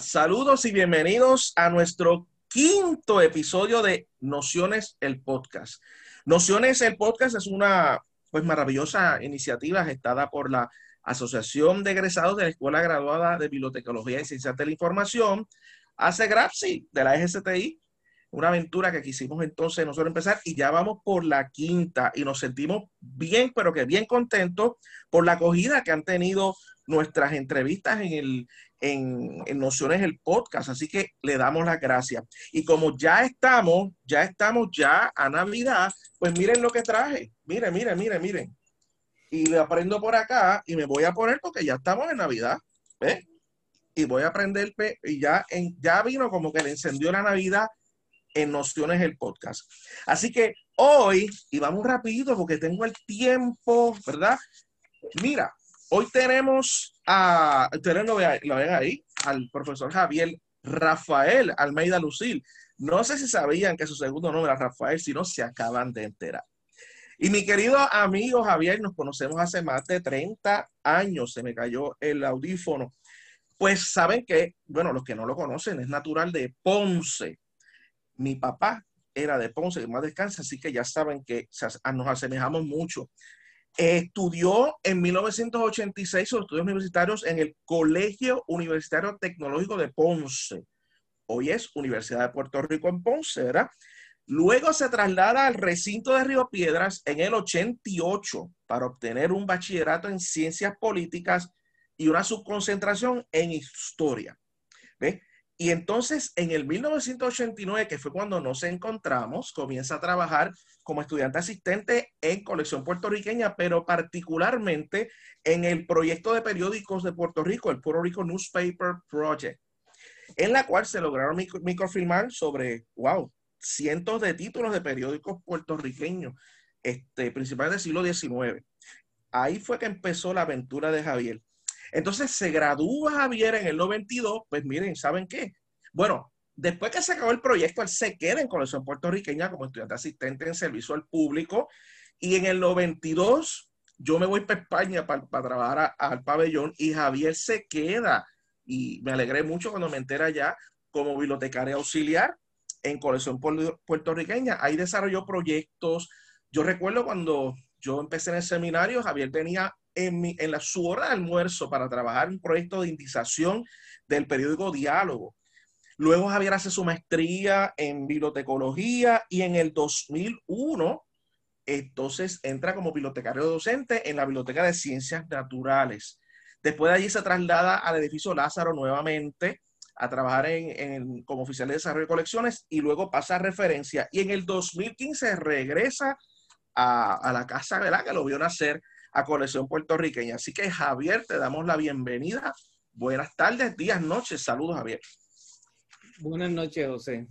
saludos y bienvenidos a nuestro quinto episodio de Nociones el Podcast. Nociones el Podcast es una pues maravillosa iniciativa gestada por la Asociación de Egresados de la Escuela Graduada de Bibliotecología y Ciencias de la Información, hace GRAPSI de la STI, una aventura que quisimos entonces nosotros empezar y ya vamos por la quinta y nos sentimos bien, pero que bien contentos por la acogida que han tenido nuestras entrevistas en, el, en, en Nociones el podcast. Así que le damos las gracias. Y como ya estamos, ya estamos ya a Navidad, pues miren lo que traje. Miren, miren, miren, miren. Y me aprendo por acá y me voy a poner porque ya estamos en Navidad. ¿Ves? Y voy a aprender y ya, en, ya vino como que le encendió la Navidad en Nociones el podcast. Así que hoy, y vamos rápido porque tengo el tiempo, ¿verdad? Mira, hoy tenemos a, ustedes lo ven, lo ven ahí, al profesor Javier Rafael Almeida Lucil. No sé si sabían que su segundo nombre era Rafael, si no se acaban de enterar. Y mi querido amigo Javier, nos conocemos hace más de 30 años, se me cayó el audífono. Pues saben que, bueno, los que no lo conocen, es natural de Ponce, mi papá era de Ponce, que más descansa, así que ya saben que nos asemejamos mucho. Estudió en 1986 sus estudios universitarios en el Colegio Universitario Tecnológico de Ponce. Hoy es Universidad de Puerto Rico en Ponce, ¿verdad? Luego se traslada al recinto de Río Piedras en el 88 para obtener un bachillerato en ciencias políticas y una subconcentración en historia. ¿Ve? Y entonces en el 1989, que fue cuando nos encontramos, comienza a trabajar como estudiante asistente en colección puertorriqueña, pero particularmente en el proyecto de periódicos de Puerto Rico, el Puerto Rico Newspaper Project, en la cual se lograron microfilmar sobre, wow, cientos de títulos de periódicos puertorriqueños, este, principalmente del siglo XIX. Ahí fue que empezó la aventura de Javier. Entonces se gradúa Javier en el 92, pues miren, ¿saben qué? Bueno, después que se acabó el proyecto, él se queda en colección puertorriqueña como estudiante asistente en servicio al público y en el 92 yo me voy para España para, trabajar al pabellón y Javier se queda y me alegré mucho cuando me entera ya como bibliotecaria auxiliar en colección puertorriqueña. Ahí desarrolló proyectos. Yo recuerdo cuando yo empecé en el seminario, Javier tenía en, mi, en la, su hora de almuerzo para trabajar un proyecto de indización del periódico Diálogo. Luego Javier hace su maestría en bibliotecología y en el 2001 entonces entra como bibliotecario docente en la Biblioteca de Ciencias Naturales. Después de allí se traslada al edificio Lázaro nuevamente a trabajar en, como oficial de desarrollo de colecciones y luego pasa a referencia. Y en el 2015 regresa a, la casa, ¿verdad? Que lo vio nacer a Colección Puertorriqueña. Así que Javier, te damos la bienvenida. Buenas tardes, días, noches. Saludos, Javier. Buenas noches, José.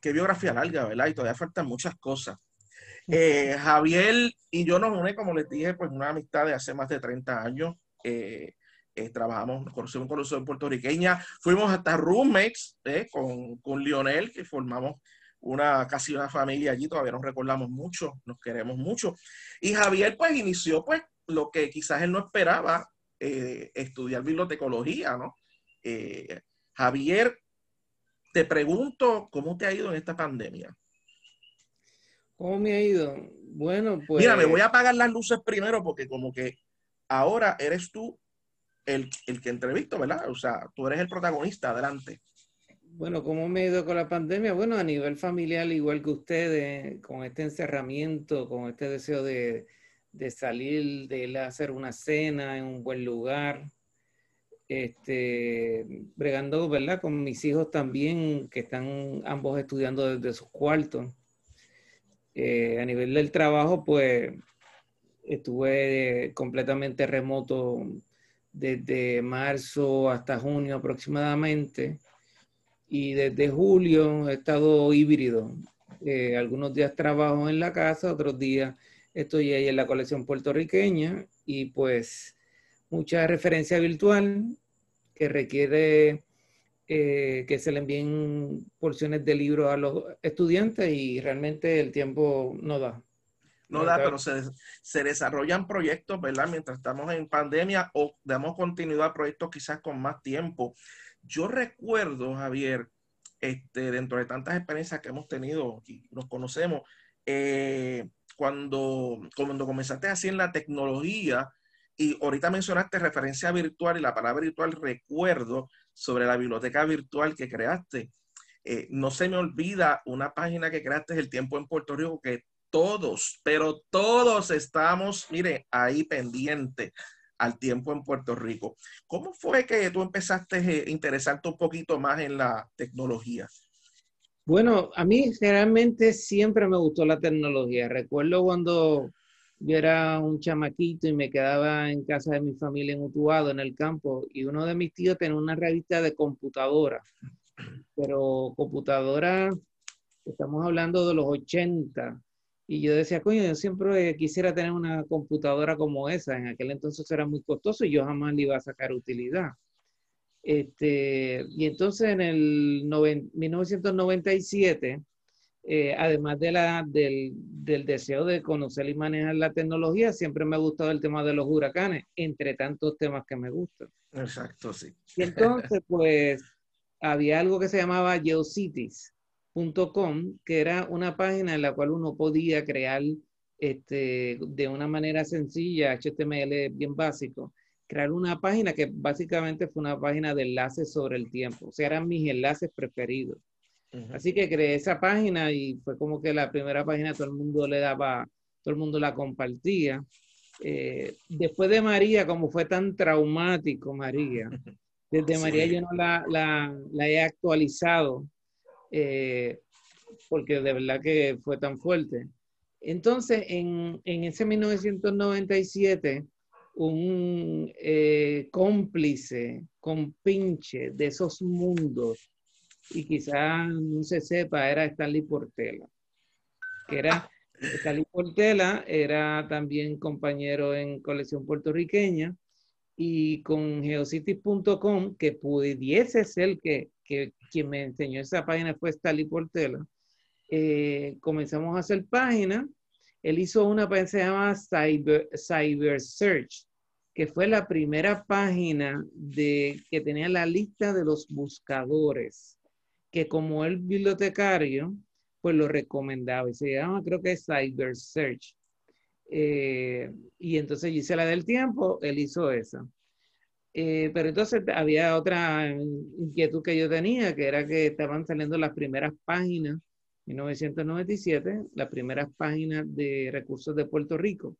Qué biografía larga, ¿verdad? Y todavía faltan muchas cosas. Eh, Javier y yo nos une, como les dije, pues una amistad de hace más de 30 años. Eh, eh, trabajamos, conocimos Colección puertorriqueña, fuimos hasta roommates con, con Lionel, que formamos una casi una familia allí, todavía nos recordamos mucho, nos queremos mucho. Y Javier pues inició pues lo que quizás él no esperaba, estudiar bibliotecología, ¿no? Javier, te pregunto, ¿cómo te ha ido en esta pandemia? ¿Cómo me ha ido? Bueno, pues... Mira, me voy a apagar las luces primero porque como que ahora eres tú el, el que entrevisto, ¿verdad? O sea, tú eres el protagonista, adelante. Bueno, ¿cómo me he ido con la pandemia? Bueno, a nivel familiar, igual que ustedes, con este encerramiento, con este deseo de, salir, de hacer una cena en un buen lugar, este, bregando, ¿verdad? Con mis hijos también, que están ambos estudiando desde sus cuartos. Eh, a nivel del trabajo, pues estuve completamente remoto desde marzo hasta junio aproximadamente y desde julio he estado híbrido. Eh, algunos días trabajo en la casa, otros días estoy ahí en la colección puertorriqueña y pues mucha referencia virtual que requiere eh, que se le envíen porciones de libros a los estudiantes y realmente el tiempo no da. No da, pero se, se desarrollan proyectos, ¿verdad? Mientras estamos en pandemia o damos continuidad a proyectos quizás con más tiempo yo recuerdo, Javier, este, dentro de tantas experiencias que hemos tenido y nos conocemos, eh, cuando, cuando comenzaste así en la tecnología, y ahorita mencionaste referencia virtual y la palabra virtual recuerdo sobre la biblioteca virtual que creaste. Eh, no se me olvida una página que creaste, El Tiempo en Puerto Rico, que todos, pero todos estamos, mire, ahí pendiente al tiempo en Puerto Rico. ¿Cómo fue que tú empezaste a interesarte un poquito más en la tecnología? Bueno, a mí generalmente siempre me gustó la tecnología. Recuerdo cuando yo era un chamaquito y me quedaba en casa de mi familia en Utuado, en el campo, y uno de mis tíos tenía una revista de computadora, pero computadora, estamos hablando de los 80, y yo decía, coño, yo siempre quisiera tener una computadora como esa. En aquel entonces era muy costoso y yo jamás le iba a sacar utilidad. Este, y entonces en el 1997, eh, además de la, del, del, deseo de conocer y manejar la tecnología, siempre me ha gustado el tema de los huracanes, entre tantos temas que me gustan. Exacto, sí. Y entonces, pues, había algo que se llamaba GeoCities .com, que era una página en la cual uno podía crear este, de una manera sencilla, HTML bien básico, crear una página que básicamente fue una página de enlaces sobre el tiempo, o sea, eran mis enlaces preferidos. Así que creé esa página y fue como que la primera página todo el mundo le daba, todo el mundo la compartía. Eh, después de María, como fue tan traumático María, desde María yo no la, la, la he actualizado eh, porque de verdad que fue tan fuerte. Entonces, en, en ese 1997, un eh, cómplice, compinche de esos mundos, y quizá no se sepa, era Stanley Portela, que era, Stanley Portela era también compañero en colección puertorriqueña, y con geocities.com, que pudiese ser que que quien me enseñó esa página fue Stanley Portela, eh, comenzamos a hacer páginas. Él hizo una página que se llama Cyber, Cyber Search, que fue la primera página de, que tenía la lista de los buscadores, que como el bibliotecario, pues lo recomendaba. Y se llama, creo que Cyber Search. Eh, y entonces hice la del tiempo, él hizo esa. Eh, pero entonces había otra inquietud que yo tenía, que era que estaban saliendo las primeras páginas, en 1997, las primeras páginas de recursos de Puerto Rico.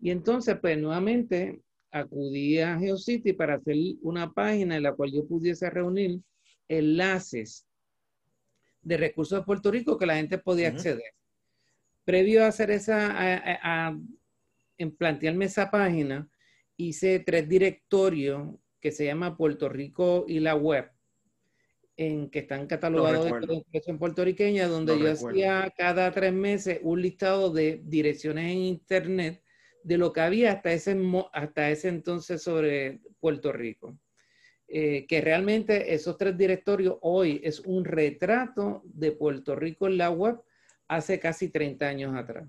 Y entonces, pues nuevamente acudí a GeoCity para hacer una página en la cual yo pudiese reunir enlaces de recursos de Puerto Rico que la gente podía acceder. Previo a hacer esa, a, en plantearme esa página, hice tres directorios que se llama Puerto Rico y la web, en que están catalogados de expresión puertorriqueña, donde yo hacía cada tres meses un listado de direcciones en internet de lo que había hasta ese, hasta ese entonces sobre Puerto Rico. Eh, que realmente esos tres directorios hoy es un retrato de Puerto Rico en la web hace casi 30 años atrás.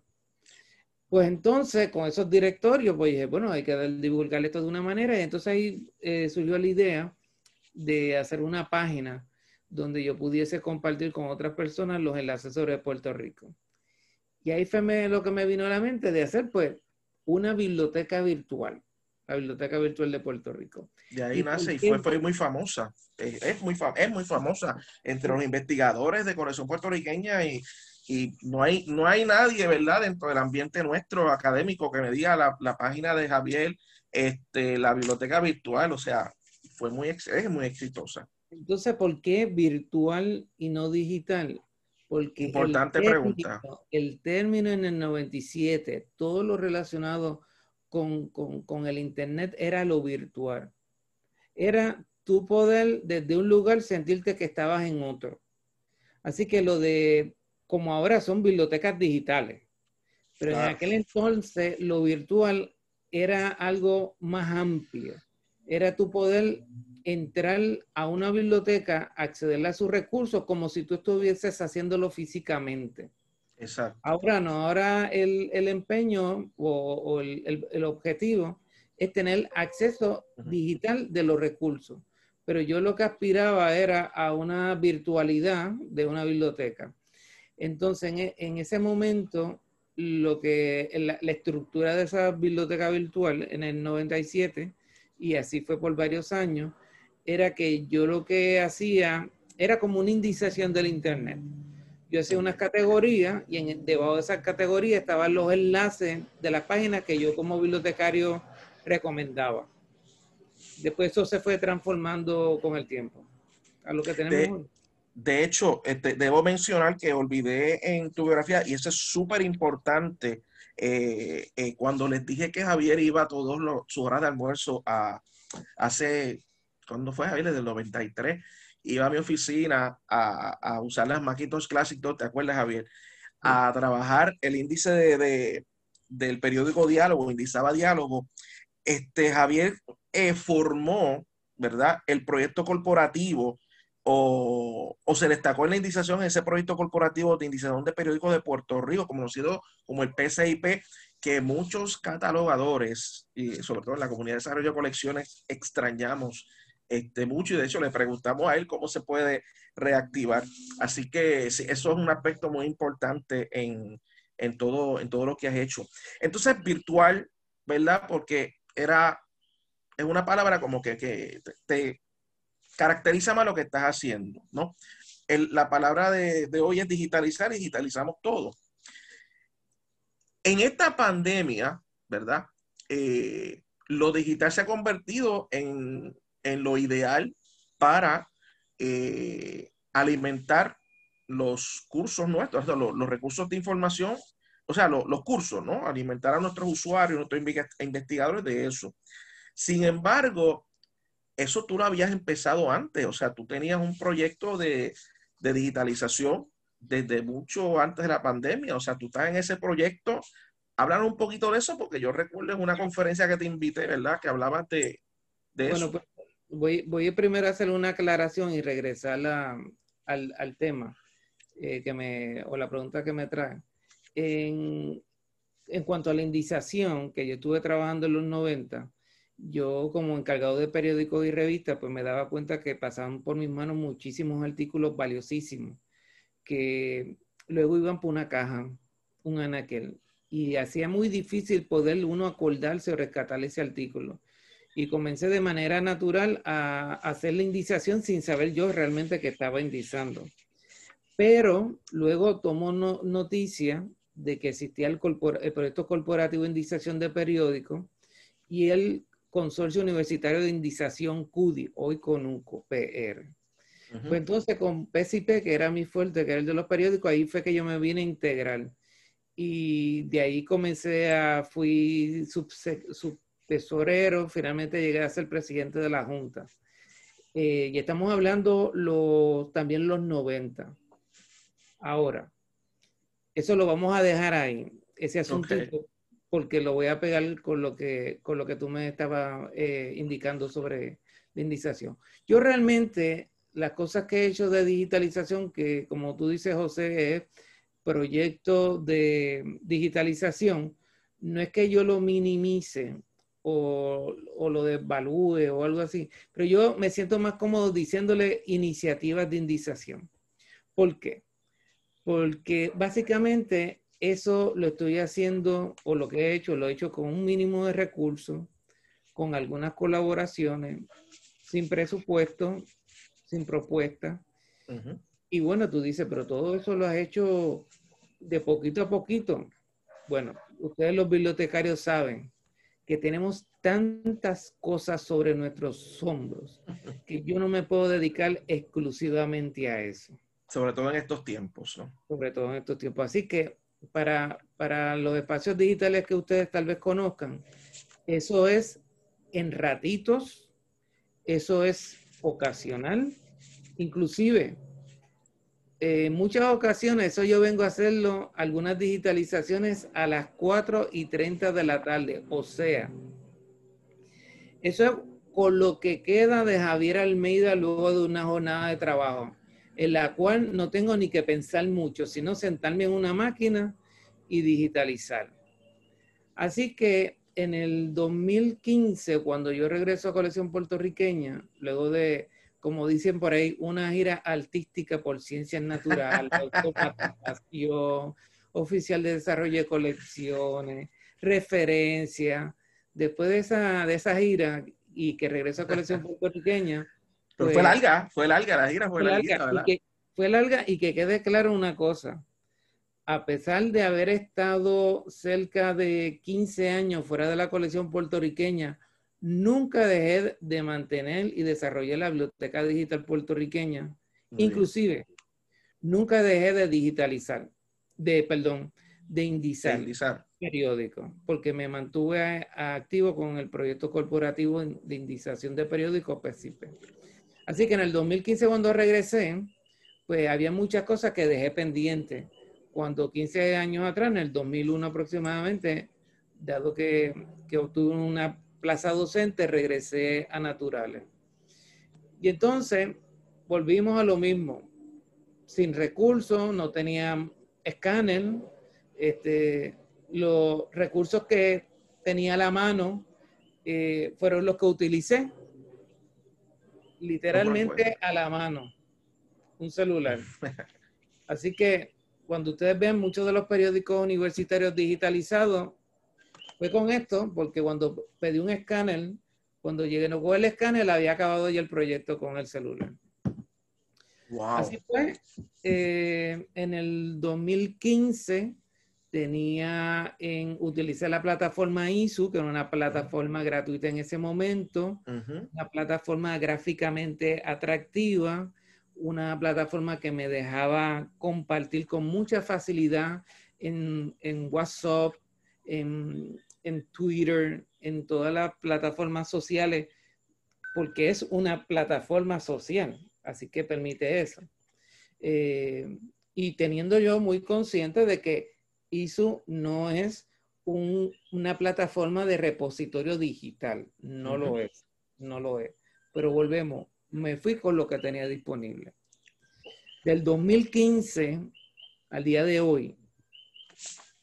Pues entonces, con esos directorios, pues dije, bueno, hay que divulgar esto de una manera. Y entonces ahí eh, surgió la idea de hacer una página donde yo pudiese compartir con otras personas los enlaces sobre Puerto Rico. Y ahí fue lo que me vino a la mente de hacer, pues, una biblioteca virtual, la Biblioteca Virtual de Puerto Rico. Y ahí nace y fue, fue, muy famosa. Es, muy es muy famosa entre los investigadores de colección puertorriqueña y y no hay, no hay nadie, ¿verdad?, dentro del ambiente nuestro académico que me diga la, la página de Javier, este, la biblioteca virtual, o sea, fue muy, es muy exitosa. Entonces, ¿por qué virtual y no digital? Porque Importante pregunta. El término en el 97, todo lo relacionado con, con, con el Internet era lo virtual. Era tu poder desde un lugar sentirte que estabas en otro. Así que lo de como ahora son bibliotecas digitales. Pero en aquel entonces lo virtual era algo más amplio. Era tu poder entrar a una biblioteca, acceder a sus recursos como si tú estuvieses haciéndolo físicamente. Exacto. Ahora no, ahora el, empeño o, el, objetivo es tener acceso digital de los recursos. pero yo lo que aspiraba era a una virtualidad de una biblioteca. Entonces, en, e, ese momento, lo que la, la, estructura de esa biblioteca virtual en el 97, y así fue por varios años, era que yo lo que hacía era como una indización del Internet. Yo hacía unas categorías y en, debajo de esas categorías estaban los enlaces de las páginas que yo como bibliotecario recomendaba. Después eso se fue transformando con el tiempo a lo que tenemos de, De hecho, este, debo mencionar que olvidé en tu biografía, y eso es súper importante, eh, eh, cuando les dije que Javier iba a todos los, sus horas de almuerzo a, hace, ¿cuándo fue Javier? Desde el 93, iba a mi oficina a, usar las Macintosh Classic ¿te acuerdas Javier? A trabajar el índice de, del periódico Diálogo, indizaba Diálogo, este, Javier eh, formó, ¿verdad? El proyecto corporativo o, se destacó en la indización ese proyecto corporativo de indización de periódicos de Puerto Rico, conocido como el PCIP, que muchos catalogadores, y sobre todo en la comunidad de desarrollo de colecciones, extrañamos este, mucho y de hecho le preguntamos a él cómo se puede reactivar. Así que eso es un aspecto muy importante en, todo, en todo lo que has hecho. Entonces, virtual, ¿verdad? Porque era, es una palabra como que, te, caracteriza más lo que estás haciendo, ¿no? la palabra de, hoy es digitalizar digitalizamos todo. En esta pandemia, ¿verdad? Eh, lo digital se ha convertido en, lo ideal para eh, alimentar los cursos nuestros, los, recursos de información, o sea, los cursos, ¿no? Alimentar a nuestros usuarios, nuestros investigadores de eso. Sin embargo, eso tú lo habías empezado antes, o sea, tú tenías un proyecto de, digitalización desde mucho antes de la pandemia, o sea, tú estás en ese proyecto. Hablar un poquito de eso, porque yo recuerdo en una conferencia que te invité, ¿verdad? Que hablabas de, eso. Pues, voy, voy primero a hacer una aclaración y regresar al, tema eh, que me, o la pregunta que me trae. En, en cuanto a la indización, que yo estuve trabajando en los 90, yo como encargado de periódicos y revistas, pues me daba cuenta que pasaban por mis manos muchísimos artículos valiosísimos, que luego iban por una caja, un anaquel, y hacía muy difícil poder uno acordarse o rescatar ese artículo. Y comencé de manera natural a hacer la indización sin saber yo realmente que estaba indizando. Pero luego tomó noticia de que existía el, el proyecto corporativo de indización de periódicos y él Consorcio Universitario de Indización CUDI, hoy con un PR. Pues entonces con PCP, que era mi fuerte, que era el de los periódicos, ahí fue que yo me vine a integrar. Y de ahí comencé a, fui subtesorero, finalmente llegué a ser presidente de la Junta. Eh, y estamos hablando los, también los 90. Ahora, eso lo vamos a dejar ahí, ese asunto porque lo voy a pegar con lo que, con lo que tú me estabas eh, indicando sobre la indización. Yo realmente, las cosas que he hecho de digitalización, que como tú dices, José, es proyecto de digitalización, no es que yo lo minimice o, o, lo devalúe o algo así, pero yo me siento más cómodo diciéndole iniciativas de indización. ¿Por qué? Porque básicamente eso lo estoy haciendo, o lo que he hecho, lo he hecho con un mínimo de recursos, con algunas colaboraciones, sin presupuesto, sin propuesta. Y bueno, tú dices, pero todo eso lo has hecho de poquito a poquito. Bueno, ustedes los bibliotecarios saben que tenemos tantas cosas sobre nuestros hombros que yo no me puedo dedicar exclusivamente a eso. Sobre todo en estos tiempos, ¿no? Sobre todo en estos tiempos. Así que para, para los espacios digitales que ustedes tal vez conozcan, eso es en ratitos, eso es ocasional, inclusive en muchas ocasiones, eso yo vengo a hacerlo, algunas digitalizaciones a las 4 y 30 de la tarde, o sea, eso es con lo que queda de Javier Almeida luego de una jornada de trabajo en la cual no tengo ni que pensar mucho, sino sentarme en una máquina y digitalizar. Así que en el 2015, cuando yo regreso a colección puertorriqueña, luego de, como dicen por ahí, una gira artística por ciencias naturales, oficial de desarrollo de colecciones, referencia, después de esa, de esa gira y que regreso a colección puertorriqueña. Pero fue pues larga, fue larga, la gira fue, larga, ¿verdad? fue larga y que quede claro una cosa a pesar de haber estado cerca de 15 años fuera de la colección puertorriqueña, nunca dejé de mantener y desarrollar la biblioteca digital puertorriqueña. Inclusive, nunca dejé de digitalizar, de, perdón, de indizar, periódicos, porque me mantuve activo con el proyecto corporativo de indización de periódicos PECIPE. Así que en el 2015 cuando regresé, pues había muchas cosas que dejé pendientes cuando 15 años atrás, en el 2001 aproximadamente, dado que, que obtuve una plaza docente, regresé a Naturales. Y entonces volvimos a lo mismo. Sin recursos, no tenía escáner, este, los recursos que tenía a la mano eh, fueron los que utilicé, literalmente a la mano, un celular. Así que cuando ustedes ven muchos de los periódicos universitarios digitalizados, fue con esto, porque cuando pedí un escáner, cuando llegué no con el escáner, había acabado ya el proyecto con el celular. Así fue. Eh, en el 2015 tenía en utilizar la plataforma ISU, que era una plataforma gratuita en ese momento, una plataforma gráficamente atractiva, una plataforma que me dejaba compartir con mucha facilidad en, WhatsApp, en, Twitter, en todas las plataformas sociales, porque es una plataforma social, así que permite eso. Eh, y teniendo yo muy consciente de que ISU no es una plataforma de repositorio digital, no lo es, no lo es. Pero volvemos, me fui con lo que tenía disponible. Del 2015 al día de hoy,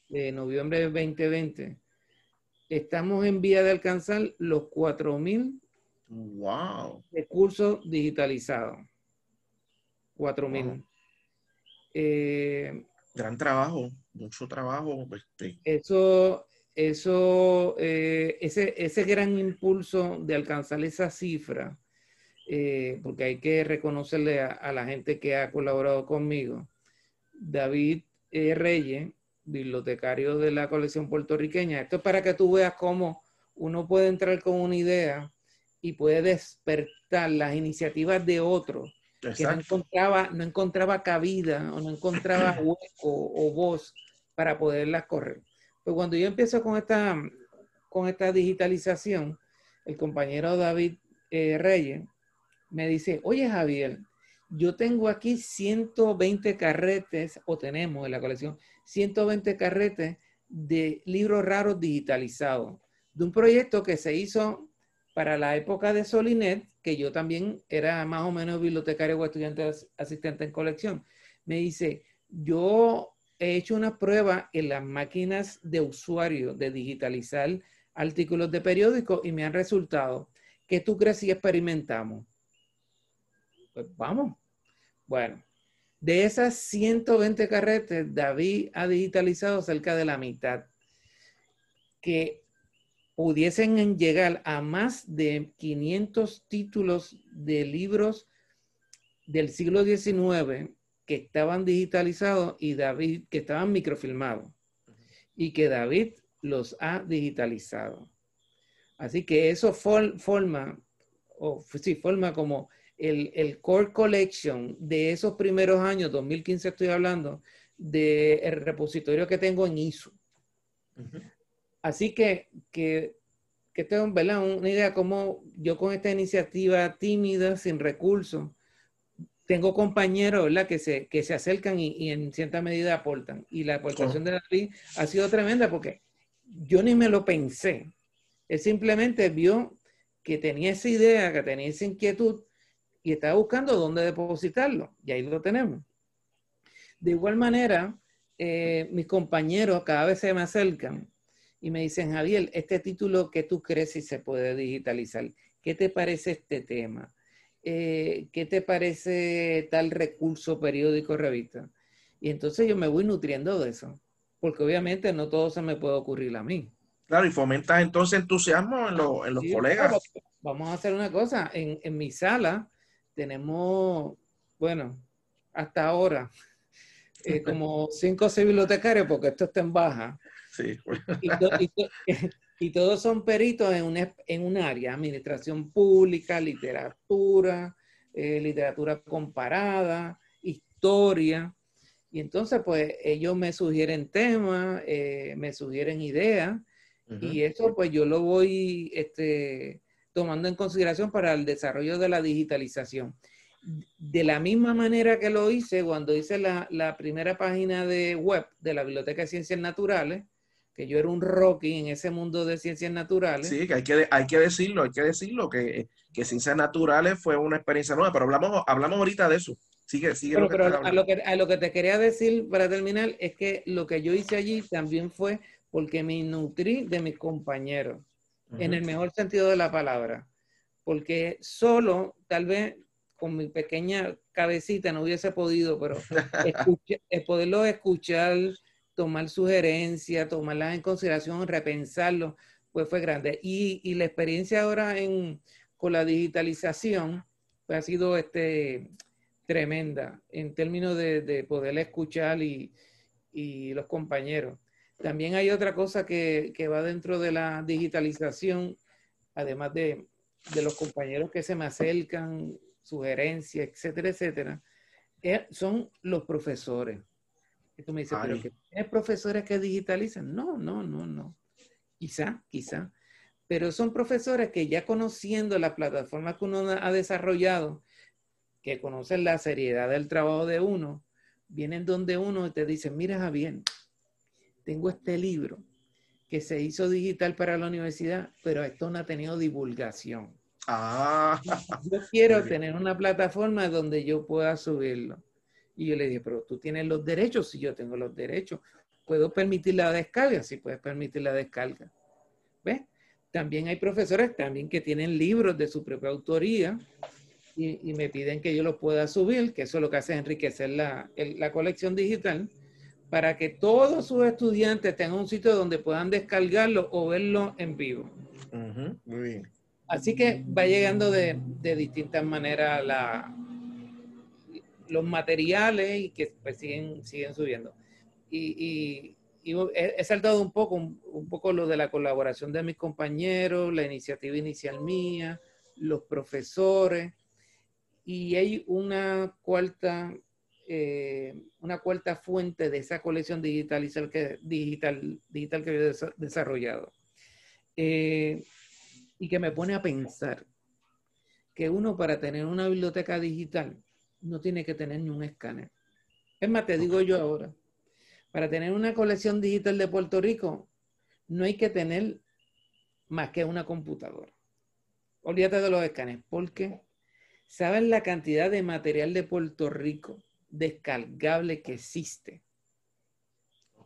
de noviembre de 2020, estamos en vía de alcanzar los 4.000 wow. recursos digitalizados. 4.000. Eh, Gran trabajo, mucho trabajo. Este. Eso, eso, eh, ese, ese gran impulso de alcanzar esa cifra eh, porque hay que reconocerle a, la gente que ha colaborado conmigo. David. Reyes, bibliotecario de la colección puertorriqueña. Esto es para que tú veas cómo uno puede entrar con una idea y puede despertar las iniciativas de otros que no encontraba, no encontraba cabida o no encontraba hueco o voz para poderlas correr. Pues cuando yo empiezo con esta, con esta digitalización, el compañero David eh, Reyes me dice, oye Javier, yo tengo aquí 120 carretes, o tenemos en la colección, 120 carretes de libros raros digitalizados, de un proyecto que se hizo para la época de Solinet, que yo también era más o menos bibliotecario o estudiante asistente en colección. Me dice, yo he hecho una prueba en las máquinas de usuario de digitalizar artículos de periódicos y me han resultado. ¿Qué tú crees si experimentamos? Pues vamos. Bueno, de esas 120 carretes, David ha digitalizado cerca de la mitad que pudiesen llegar a más de 500 títulos de libros del siglo XIX que estaban digitalizados y David, que estaban microfilmados y que David los ha digitalizado. Así que eso forma, o sí, forma como el, core collection de esos primeros años, 2015 estoy hablando, del repositorio que tengo en ISO. Así que, que, que tengo una idea como yo con esta iniciativa tímida, sin recursos, tengo compañeros ¿verdad? Que, se, que se acercan y, en cierta medida aportan. Y la aportación de David ha sido tremenda porque yo ni me lo pensé. Él simplemente vio que tenía esa idea, que tenía esa inquietud y estaba buscando dónde depositarlo. Y ahí lo tenemos. De igual manera, eh, mis compañeros cada vez se me acercan y me dicen, Javier, este título que tú crees si se puede digitalizar, ¿qué te parece este tema? Eh, ¿Qué te parece tal recurso, periódico, revista? Y entonces yo me voy nutriendo de eso, porque obviamente no todo se me puede ocurrir a mí. Claro, y fomentas entonces entusiasmo en, los colegas. vamos a hacer una cosa, en, en mi sala tenemos, bueno, hasta ahora, eh, como cinco o seis bibliotecarios, porque esto está en baja. Sí. Y, todos son peritos en un, en un área, administración pública, literatura, eh, literatura comparada, historia. Y entonces, pues, ellos me sugieren temas, eh, me sugieren ideas, y eso, pues, yo lo voy este, tomando en consideración para el desarrollo de la digitalización de la misma manera que lo hice cuando hice la, primera página de web de la Biblioteca de Ciencias Naturales, que yo era un Rocky en ese mundo de ciencias naturales. Sí, que hay que, hay que decirlo, hay que decirlo, que, que Ciencias Naturales fue una experiencia nueva, pero hablamos, hablamos ahorita de eso. Sigue, sigue pero, pero a, lo que, a lo que te quería decir para terminar es que lo que yo hice allí también fue porque me nutrí de mis compañeros, en el mejor sentido de la palabra. Porque solo, tal vez con mi pequeña cabecita no hubiese podido, pero poderlo escuchar, tomar sugerencias, tomarlas en consideración, repensarlo, pues fue grande. Y, la experiencia ahora en, con la digitalización pues ha sido este, tremenda en términos de, poder escuchar y, los compañeros. También hay otra cosa que, va dentro de la digitalización, además de, de los compañeros que se me acercan sugerencias, etcétera, etcétera, eh, son los profesores. Y tú me dices, ¿pero que tienes profesores que digitalizan? No, no, no, no. Quizá, quizá. Pero son profesores que ya conociendo la plataforma que uno ha desarrollado, que conocen la seriedad del trabajo de uno, vienen donde uno y te dicen, mira Javier, tengo este libro que se hizo digital para la universidad, pero esto no ha tenido divulgación. Ah. Yo quiero tener una plataforma donde yo pueda subirlo. Y yo le dije, pero tú tienes los derechos, si yo tengo los derechos. ¿Puedo permitir la descarga? Si puedes permitir la descarga. ¿Ves? También hay profesores también que tienen libros de su propia autoría y, me piden que yo los pueda subir, que eso es lo que hace enriquecer la, la colección digital, para que todos sus estudiantes tengan un sitio donde puedan descargarlo o verlo en vivo. Muy bien. Así que va llegando de, distintas maneras la, los materiales y que pues, siguen, siguen subiendo. Y, he, saltado un poco, un, poco lo de la colaboración de mis compañeros, la iniciativa inicial mía, los profesores, y hay una cuarta, eh, una cuarta fuente de esa colección digital, que, digital, digital que he desarrollado. Eh, y que me pone a pensar que uno para tener una biblioteca digital no tiene que tener ni un escáner. Es más, te digo yo ahora, para tener una colección digital de Puerto Rico no hay que tener más que una computadora. Olvídate de los escáneres, porque ¿saben la cantidad de material de Puerto Rico descargable que existe?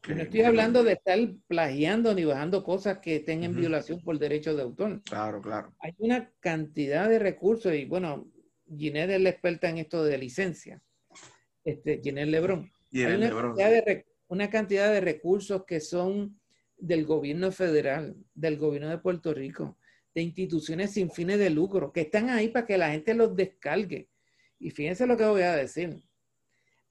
no estoy hablando de estar plagiando ni bajando cosas que estén en violación por derecho de autor. Claro, claro. Hay una cantidad de recursos y bueno, Ginette es la experta en esto de licencia. Este, Ginette Lebrón. Hay una, Cantidad de, una cantidad de recursos que son del gobierno federal, del gobierno de Puerto Rico, de instituciones sin fines de lucro, que están ahí para que la gente los descargue. Y fíjense lo que voy a decir.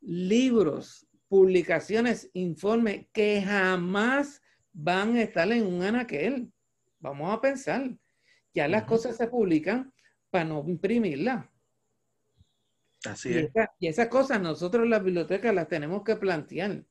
Libros publicaciones, informes que jamás van a estar en un anaquel. Vamos a pensar, ya las cosas se publican para no imprimirlas. Así y es. y esas cosas nosotros las bibliotecas las tenemos que plantear.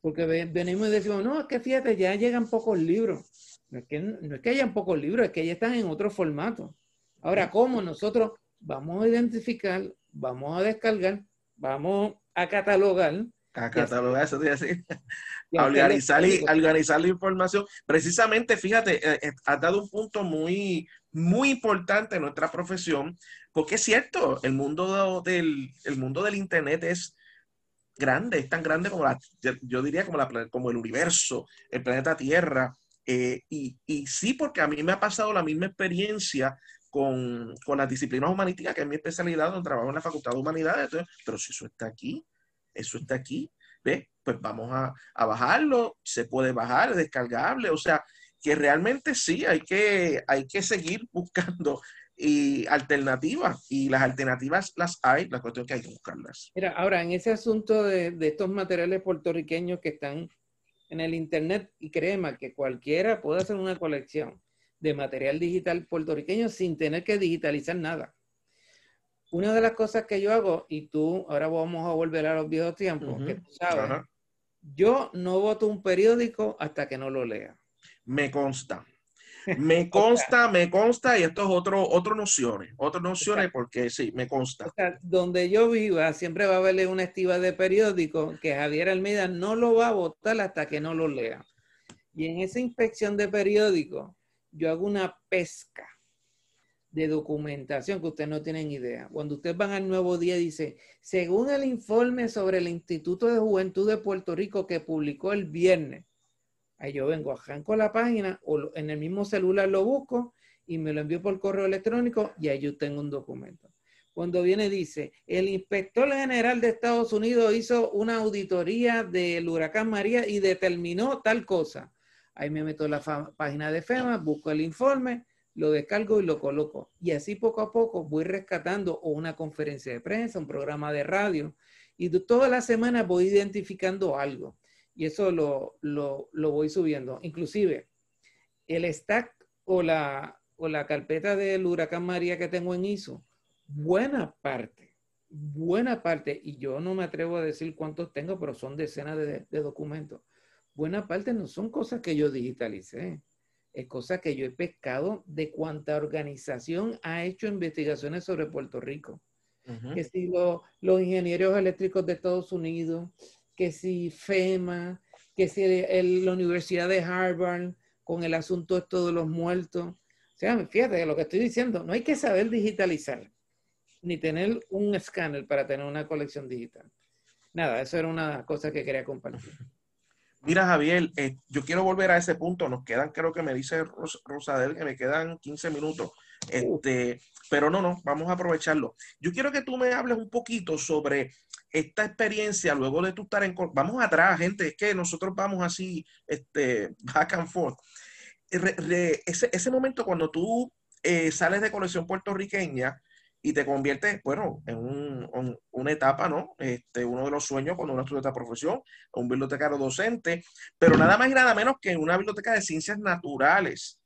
Porque venimos y decimos, no, es que fíjate, ya llegan pocos libros. No es, que, no es que hayan pocos libros, es que ya están en otro formato. Ahora, ¿cómo nosotros vamos a identificar, vamos a descargar, vamos a catalogar a catalogar eso, decir. A organizar, y, organizar la información. Precisamente, fíjate, eh, eh, has dado un punto muy, muy importante en nuestra profesión, porque es cierto, el mundo del, el mundo del Internet es grande, es tan grande como la, yo diría como, la, como el universo, el planeta Tierra. Eh, y, y, sí, porque a mí me ha pasado la misma experiencia con, con las disciplinas humanísticas, que es mi especialidad, donde trabajo en la Facultad de Humanidades, pero si eso está aquí, eso está aquí, ¿ves? Pues vamos a, a bajarlo, se puede bajar, es descargable, o sea, que realmente sí, hay que, hay que seguir buscando y alternativas y las alternativas las hay, la cuestión es que hay que buscarlas. Mira, ahora en ese asunto de, de estos materiales puertorriqueños que están en el Internet y créeme que cualquiera puede hacer una colección de material digital puertorriqueño sin tener que digitalizar nada. Una de las cosas que yo hago, y tú, ahora vamos a volver a los viejos tiempos, que tú sabes, yo no voto un periódico hasta que no lo lea. Me consta. Me consta, me consta, y esto es otro, otro nociones, otras nociones, porque sí, me consta. O sea, donde yo viva, siempre va a haberle una estiva de periódico que Javier Almeida no lo va a votar hasta que no lo lea. Y en esa inspección de periódico, yo hago una pesca de documentación que ustedes no tienen idea. Cuando ustedes van al Nuevo Día, dice, según el informe sobre el Instituto de Juventud de Puerto Rico que publicó el viernes, Ahí yo vengo, arranco la página o en el mismo celular lo busco y me lo envío por correo electrónico y ahí yo tengo un documento. Cuando viene dice, el inspector general de Estados Unidos hizo una auditoría del huracán María y determinó tal cosa. Ahí me meto la página de FEMA, busco el informe, lo descargo y lo coloco. Y así poco a poco voy rescatando una conferencia de prensa, un programa de radio. Y todas las semanas voy identificando algo y eso lo, lo, voy subiendo. Inclusive, el stack o la, o la carpeta del huracán María que tengo en ISO, buena parte, buena parte, y yo no me atrevo a decir cuántos tengo, pero son decenas de, de documentos. Buena parte no son cosas que yo digitalicé, es cosas que yo he pescado de cuánta organización ha hecho investigaciones sobre Puerto Rico. Que si los ingenieros eléctricos de Estados Unidos, que si FEMA, que si la Universidad de Harvard con el asunto esto de los muertos. O sea, fíjate lo que estoy diciendo, no hay que saber digitalizar, ni tener un escáner para tener una colección digital. Nada, eso era una cosa que quería compartir. Mira, Javier, eh, yo quiero volver a ese punto. Nos quedan, creo que me dice Rosadel, que me quedan 15 minutos. Este, pero no, no, vamos a aprovecharlo. Yo quiero que tú me hables un poquito sobre esta experiencia luego de tu estar en... Vamos atrás, gente, es que nosotros vamos así, este, back and forth. ese, ese, momento cuando tú eh, sales de colección puertorriqueña y te conviertes, bueno, en un, una etapa, ¿no? Este, uno de los sueños cuando uno estudia esta profesión, un bibliotecario docente, pero nada más y nada menos que una biblioteca de ciencias naturales,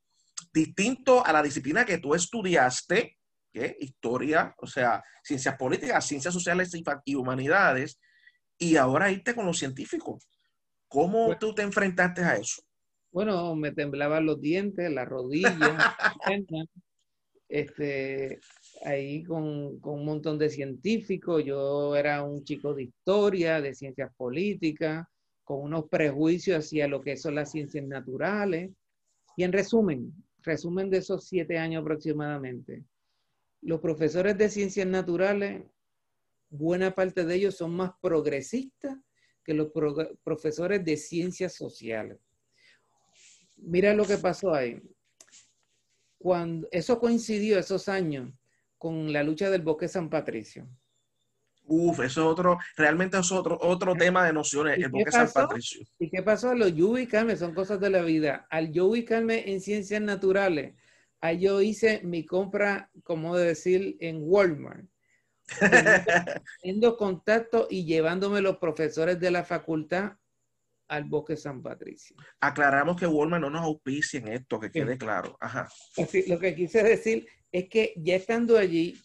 distinto a la disciplina que tú estudiaste, ¿qué? historia, o sea, ciencias políticas, ciencias sociales y humanidades, y ahora irte con los científicos. ¿Cómo tú te enfrentaste a eso? Bueno, me temblaban los dientes, las rodillas, este, ahí con, con, un montón de científicos. Yo era un chico de historia, de ciencias políticas, con unos prejuicios hacia lo que son las ciencias naturales. Y en resumen, resumen de esos siete años aproximadamente, los profesores de ciencias naturales, buena parte de ellos son más progresistas que los profesores de ciencias sociales. Mira lo que pasó ahí. Cuando eso coincidió esos años con la lucha del bosque San Patricio. Uf, eso es otro, realmente es otro, otro tema de nociones, el bosque San Patricio. ¿Y qué pasó? A los yo ubicarme, son cosas de la vida. Al yo ubicarme en ciencias naturales, ahí yo hice mi compra, como decir, en Walmart. Teniendo contacto y llevándome los profesores de la facultad al Bosque San Patricio. Aclaramos que Walmart no nos auspicia en esto, que quede claro. Ajá. Así, lo que quise decir es que ya estando allí,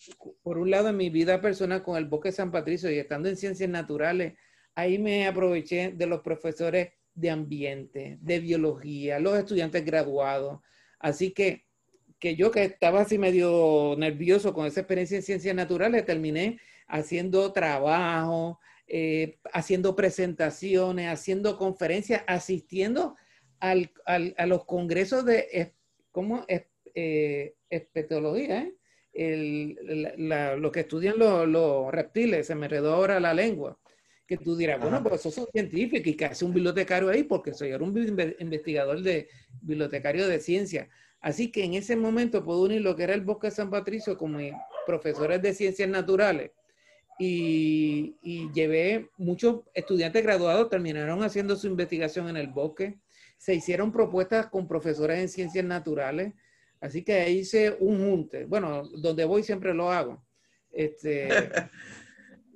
por un lado en mi vida personal con el Bosque San Patricio y estando en ciencias naturales, ahí me aproveché de los profesores de ambiente, de biología, los estudiantes graduados. Así que que yo que estaba así medio nervioso con esa experiencia en ciencias naturales, terminé haciendo trabajo, eh, haciendo presentaciones, haciendo conferencias, asistiendo al, al, a los congresos de, ¿cómo? Eh, espetología, ¿eh? lo que estudian los, los, reptiles, se me redó ahora la lengua. que tú dirás, bueno, pues eso son científicos y que hace un bibliotecario ahí porque soy un investigador de bibliotecario de ciencia. Así que en ese momento puedo unir lo que era el Bosque de San Patricio como profesores de ciencias naturales y, y, llevé muchos estudiantes graduados, terminaron haciendo su investigación en el bosque, se hicieron propuestas con profesores en ciencias naturales, así que hice un junte. Bueno, donde voy siempre lo hago. Este,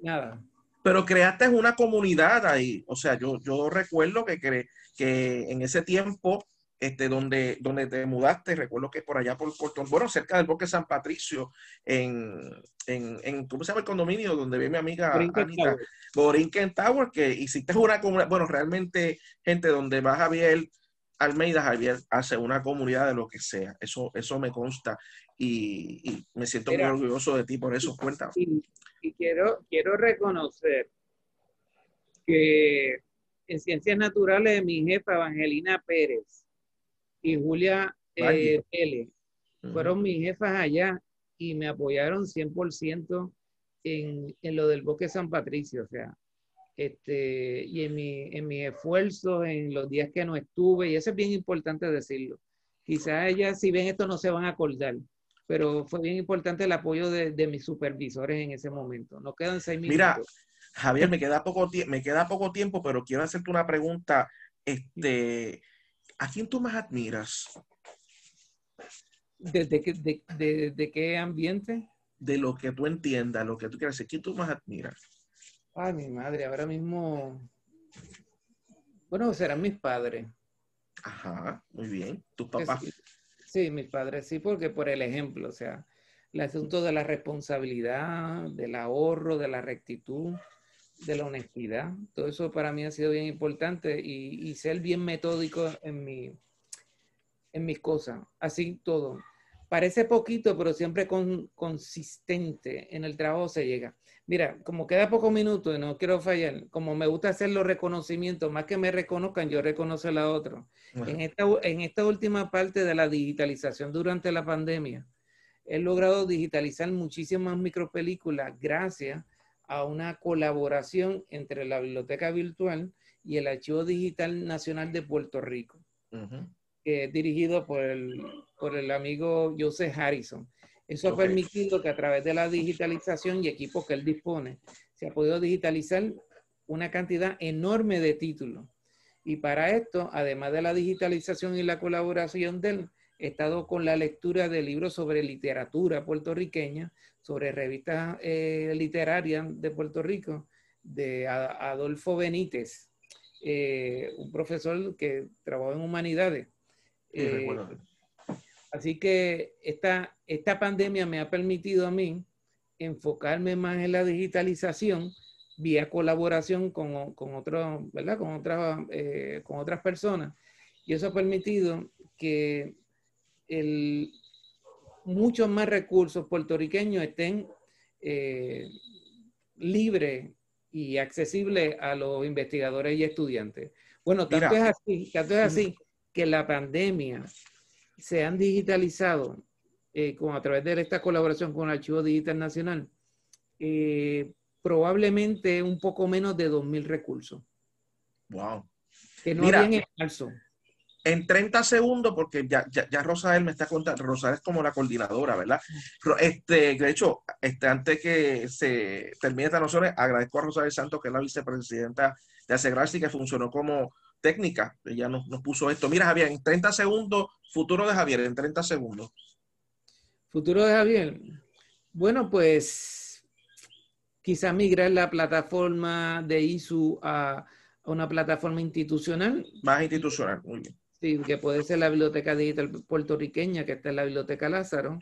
nada. Pero creaste una comunidad ahí, o sea, yo, yo recuerdo que, que en ese tiempo este, donde, donde te mudaste, recuerdo que por allá por Puerto, bueno, cerca del bosque San Patricio, en, en, en, ¿cómo se llama el condominio? Donde ve mi amiga Anita, Borinquen Tower, que hiciste una comunidad, bueno, realmente, gente, donde va Javier Almeida, Javier hace una comunidad de lo que sea, eso, eso me consta y, me siento muy orgulloso de ti por eso, cuenta. Y, y quiero, quiero reconocer que en Ciencias Naturales mi jefa Evangelina Pérez y Julia eh, fueron mis jefas allá y me apoyaron 100% en, en lo del Bosque San Patricio, o sea, este, y en mi, en mi esfuerzo, en los días que no estuve, y eso es bien importante decirlo. Quizás ellas, si ven esto, no se van a acordar, pero fue bien importante el apoyo de, de mis supervisores en ese momento. Nos quedan seis minutos. Mira, Javier, me queda poco, me queda poco tiempo, pero quiero hacerte una pregunta. Este, ¿A quién tú más admiras? ¿Desde qué, de, qué ambiente? De lo que tú entiendas, lo que tú quieras decir. ¿Quién tú más admiras? Ay, mi madre, ahora mismo. Bueno, serán mis padres. Ajá, muy bien. ¿Tus papás? Sí, mis padres sí, porque por el ejemplo, o sea, el asunto de la responsabilidad, del ahorro, de la rectitud, de la honestidad. Todo eso para mí ha sido bien importante y, ser bien metódico en, mi, en mis cosas. Así todo. Parece poquito, pero siempre con, consistente en el trabajo se llega. Mira, como queda poco minuto y no quiero fallar, como me gusta hacer los reconocimientos, más que me reconozcan, yo reconozco a la otra. En, esta, en esta última parte de la digitalización durante la pandemia, he logrado digitalizar muchísimas micropelículas gracias a una colaboración entre la biblioteca virtual y el Archivo Digital Nacional de Puerto Rico, dirigido por el, por el amigo Joseph Harrison. Eso ha permitido que a través de la digitalización y equipos que él dispone, se ha podido digitalizar una cantidad enorme de títulos. Y para esto, además de la digitalización y la colaboración de él, he estado con la lectura de libros sobre literatura puertorriqueña, sobre revistas eh, literarias de Puerto Rico, de Adolfo Benítez, eh, un profesor que trabajó en humanidades. Eh, así que esta, esta pandemia me ha permitido a mí enfocarme más en la digitalización vía colaboración con, con, ¿verdad? con, otras, con otras personas. Y eso ha permitido que el, muchos más recursos puertorriqueños estén eh, libres y accesibles a los investigadores y estudiantes. Bueno, tanto es así, tanto es así que la pandemia se han digitalizado eh, con, a través de esta colaboración con el Archivo Digital Nacional, eh, probablemente un poco menos de 2.000 recursos. Wow. Que no Mira, habían falso en 30 segundos, porque ya, ya, ya Rosael me está contando, Rosael es como la coordinadora, ¿verdad? Este, de hecho, este, antes que se termine esta noción, agradezco a Rosael Santos, que es la vicepresidenta de Asegrarse y que funcionó como técnica. Ella nos, nos puso esto. Mira, Javier, en 30 segundos, futuro de Javier, en 30 segundos. Futuro de Javier. Bueno, pues quizá migrar la plataforma de ISU a, a una plataforma institucional. Más institucional, muy bien. Sí, que puede ser la Biblioteca Digital Puertorriqueña, que está en la Biblioteca Lázaro.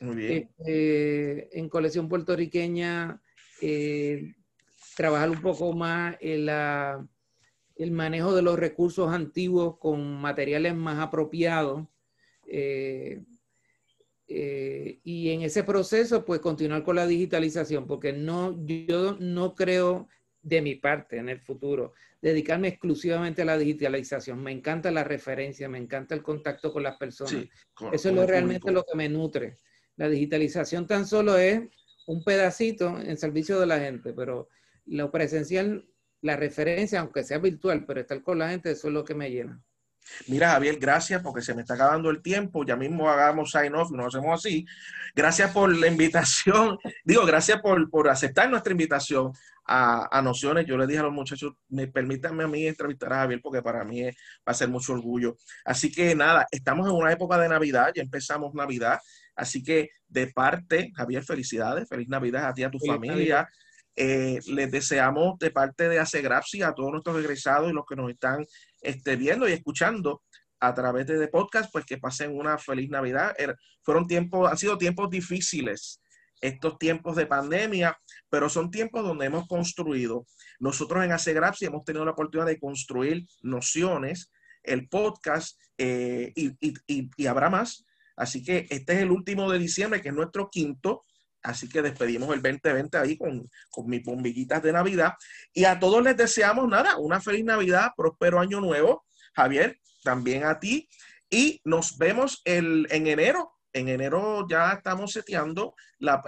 Muy bien. Este, en colección puertorriqueña, eh, trabajar un poco más en la, el manejo de los recursos antiguos con materiales más apropiados. Eh, eh, y en ese proceso, pues continuar con la digitalización, porque no, yo no creo de mi parte en el futuro, dedicarme exclusivamente a la digitalización. Me encanta la referencia, me encanta el contacto con las personas. Eso es lo, realmente lo que me nutre. La digitalización tan solo es un pedacito en servicio de la gente, pero lo presencial la referencia, aunque sea virtual, pero estar con la gente, eso es lo que me llena. Mira, Javier, gracias porque se me está acabando el tiempo. Ya mismo hagamos sign off, nos hacemos así. Gracias por la invitación. Digo, gracias por, por aceptar nuestra invitación a, Nociones. Yo le dije a los muchachos, me permítanme a mí entrevistar a Javier porque para mí va a ser mucho orgullo. Así que nada, estamos en una época de Navidad, ya empezamos Navidad. Así que de parte, Javier, felicidades, feliz Navidad a ti, a tu familia. Eh, les deseamos de parte de ACEGRAPSI a todos nuestros egresados y los que nos están este, viendo y escuchando a través de, podcast, pues que pasen una feliz Navidad. Er, fueron tiempos, han sido tiempos difíciles estos tiempos de pandemia, pero son tiempos donde hemos construido. Nosotros en ACEGRAPSI hemos tenido la oportunidad de construir nociones, el podcast, eh, y, y, y, habrá más. Así que este es el último de diciembre, que es nuestro quinto. Así que despedimos el 2020 ahí con, con mis bombillitas de Navidad. Y a todos les deseamos nada, una feliz Navidad, próspero año nuevo. Javier, también a ti. Y nos vemos el, en enero. En enero ya estamos seteando la,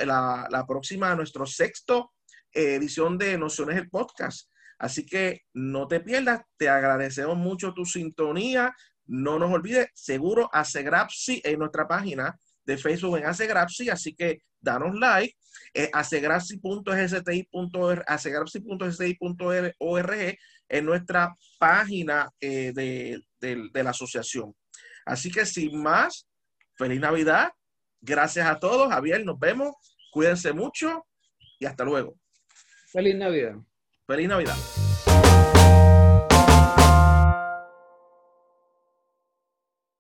la, próxima, nuestro sexto eh, edición de Nociones el Podcast. Así que no te pierdas, te agradecemos mucho tu sintonía. No nos olvides, seguro hace Grapsi en nuestra página de Facebook en Acegrapsi, así que danos like. Eh, en nuestra página eh, de, de la asociación. Así que sin más, feliz Navidad. Gracias a todos. Javier, nos vemos. Cuídense mucho y hasta luego. Feliz Navidad. Feliz Navidad.